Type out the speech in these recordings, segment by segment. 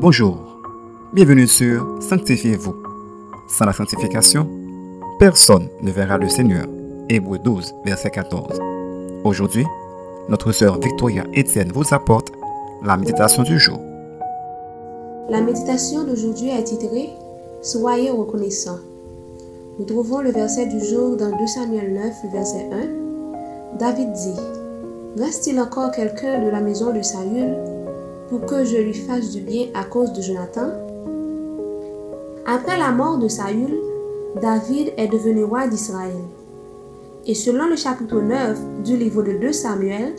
Bonjour, bienvenue sur Sanctifiez-vous. Sans la sanctification, personne ne verra le Seigneur. Hébreu 12, verset 14. Aujourd'hui, notre sœur Victoria Etienne vous apporte la méditation du jour. La méditation d'aujourd'hui est titrée Soyez reconnaissants. Nous trouvons le verset du jour dans 2 Samuel 9, verset 1. David dit Reste-t-il encore quelqu'un de la maison de Saül? Pour que je lui fasse du bien à cause de Jonathan Après la mort de Saül, David est devenu roi d'Israël. Et selon le chapitre 9 du livre de 2 Samuel,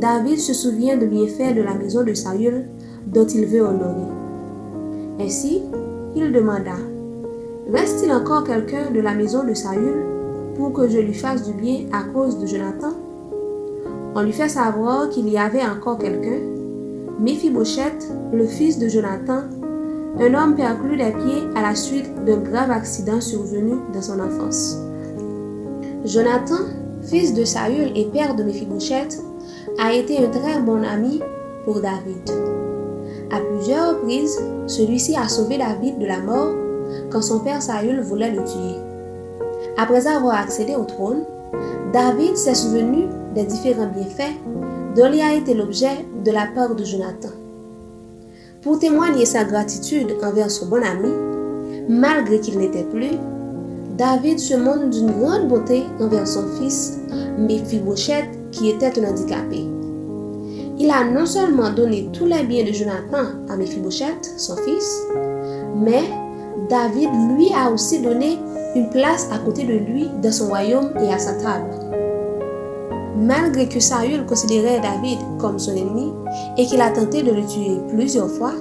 David se souvient de bienfaits de la maison de Saül dont il veut honorer. Ainsi, il demanda Reste-t-il encore quelqu'un de la maison de Saül pour que je lui fasse du bien à cause de Jonathan? On lui fait savoir qu'il y avait encore quelqu'un, Méphibosheth, le fils de Jonathan, un homme perclus des pieds à la suite d'un grave accident survenu dans son enfance. Jonathan, fils de Saül et père de Méphibosheth, a été un très bon ami pour David. À plusieurs reprises, celui-ci a sauvé David de la mort quand son père Saül voulait le tuer. Après avoir accédé au trône, David s'est souvenu des différents bienfaits dont il a été l'objet de la part de Jonathan. Pour témoigner sa gratitude envers son bon ami, malgré qu'il n'était plus, David se montre d'une grande beauté envers son fils, Mephibosheth, qui était un handicapé. Il a non seulement donné tous les biens de Jonathan à Mephibosheth, son fils, mais David lui a aussi donné une place à côté de lui dans son royaume et à sa table. Malgré que Saül considérait David comme son ennemi et qu'il a tenté de le tuer plusieurs fois,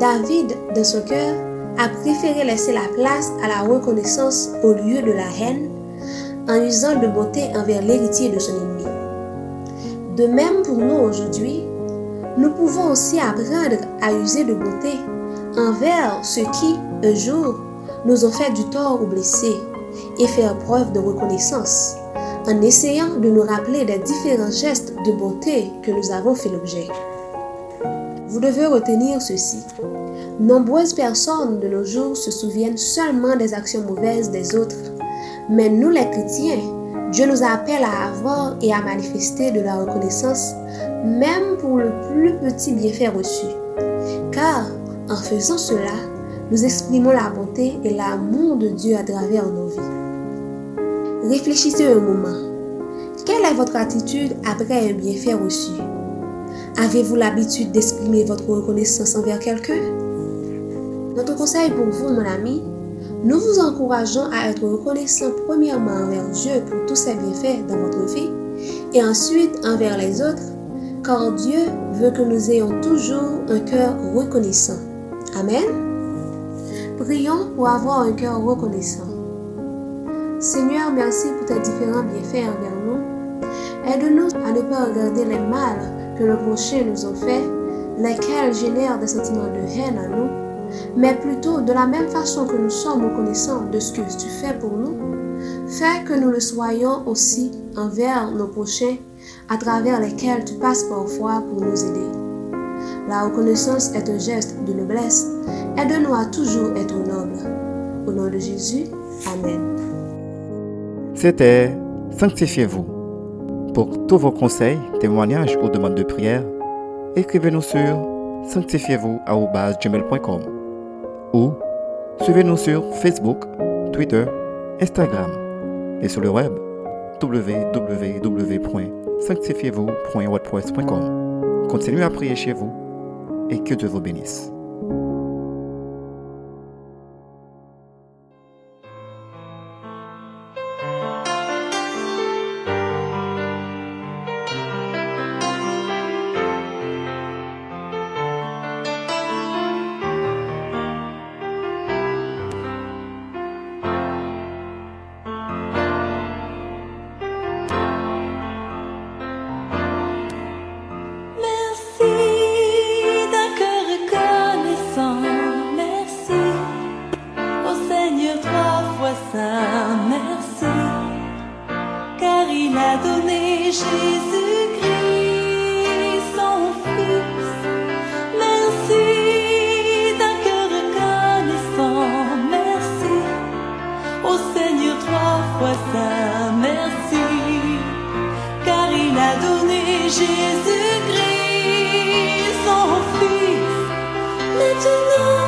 David, dans son cœur, a préféré laisser la place à la reconnaissance au lieu de la haine en usant de beauté envers l'héritier de son ennemi. De même pour nous aujourd'hui, nous pouvons aussi apprendre à user de beauté envers ceux qui, un jour, nous ont fait du tort ou blessés et faire preuve de reconnaissance en essayant de nous rappeler des différents gestes de bonté que nous avons fait l'objet. Vous devez retenir ceci. Nombreuses personnes de nos jours se souviennent seulement des actions mauvaises des autres, mais nous les chrétiens, Dieu nous appelle à avoir et à manifester de la reconnaissance, même pour le plus petit bienfait reçu. Car en faisant cela, nous exprimons la bonté et l'amour de Dieu à travers nos vies. Réfléchissez un moment. Quelle est votre attitude après un bienfait reçu? Avez-vous l'habitude d'exprimer votre reconnaissance envers quelqu'un? Notre conseil pour vous, mon ami, nous vous encourageons à être reconnaissant premièrement envers Dieu pour tous ses bienfaits dans votre vie et ensuite envers les autres, car Dieu veut que nous ayons toujours un cœur reconnaissant. Amen. Prions pour avoir un cœur reconnaissant. Seigneur, merci pour tes différents bienfaits envers nous. Aide-nous à ne pas regarder les mal que le prochain nous a fait, lesquels génèrent des sentiments de haine à nous, mais plutôt de la même façon que nous sommes reconnaissants de ce que tu fais pour nous, fais que nous le soyons aussi envers nos prochains à travers lesquels tu passes parfois pour nous aider. La reconnaissance est un geste de noblesse. Aide-nous à toujours être nobles. Au nom de Jésus, Amen. C'était Sanctifiez-vous. Pour tous vos conseils, témoignages ou demandes de prière, écrivez-nous sur sanctifiez-vous@gmail.com ou suivez-nous sur Facebook, Twitter, Instagram et sur le web www.sanctifiez-vous.wordpress.com. Continuez à prier chez vous et que Dieu vous bénisse. Jésus-Christ, son Fils, maintenant.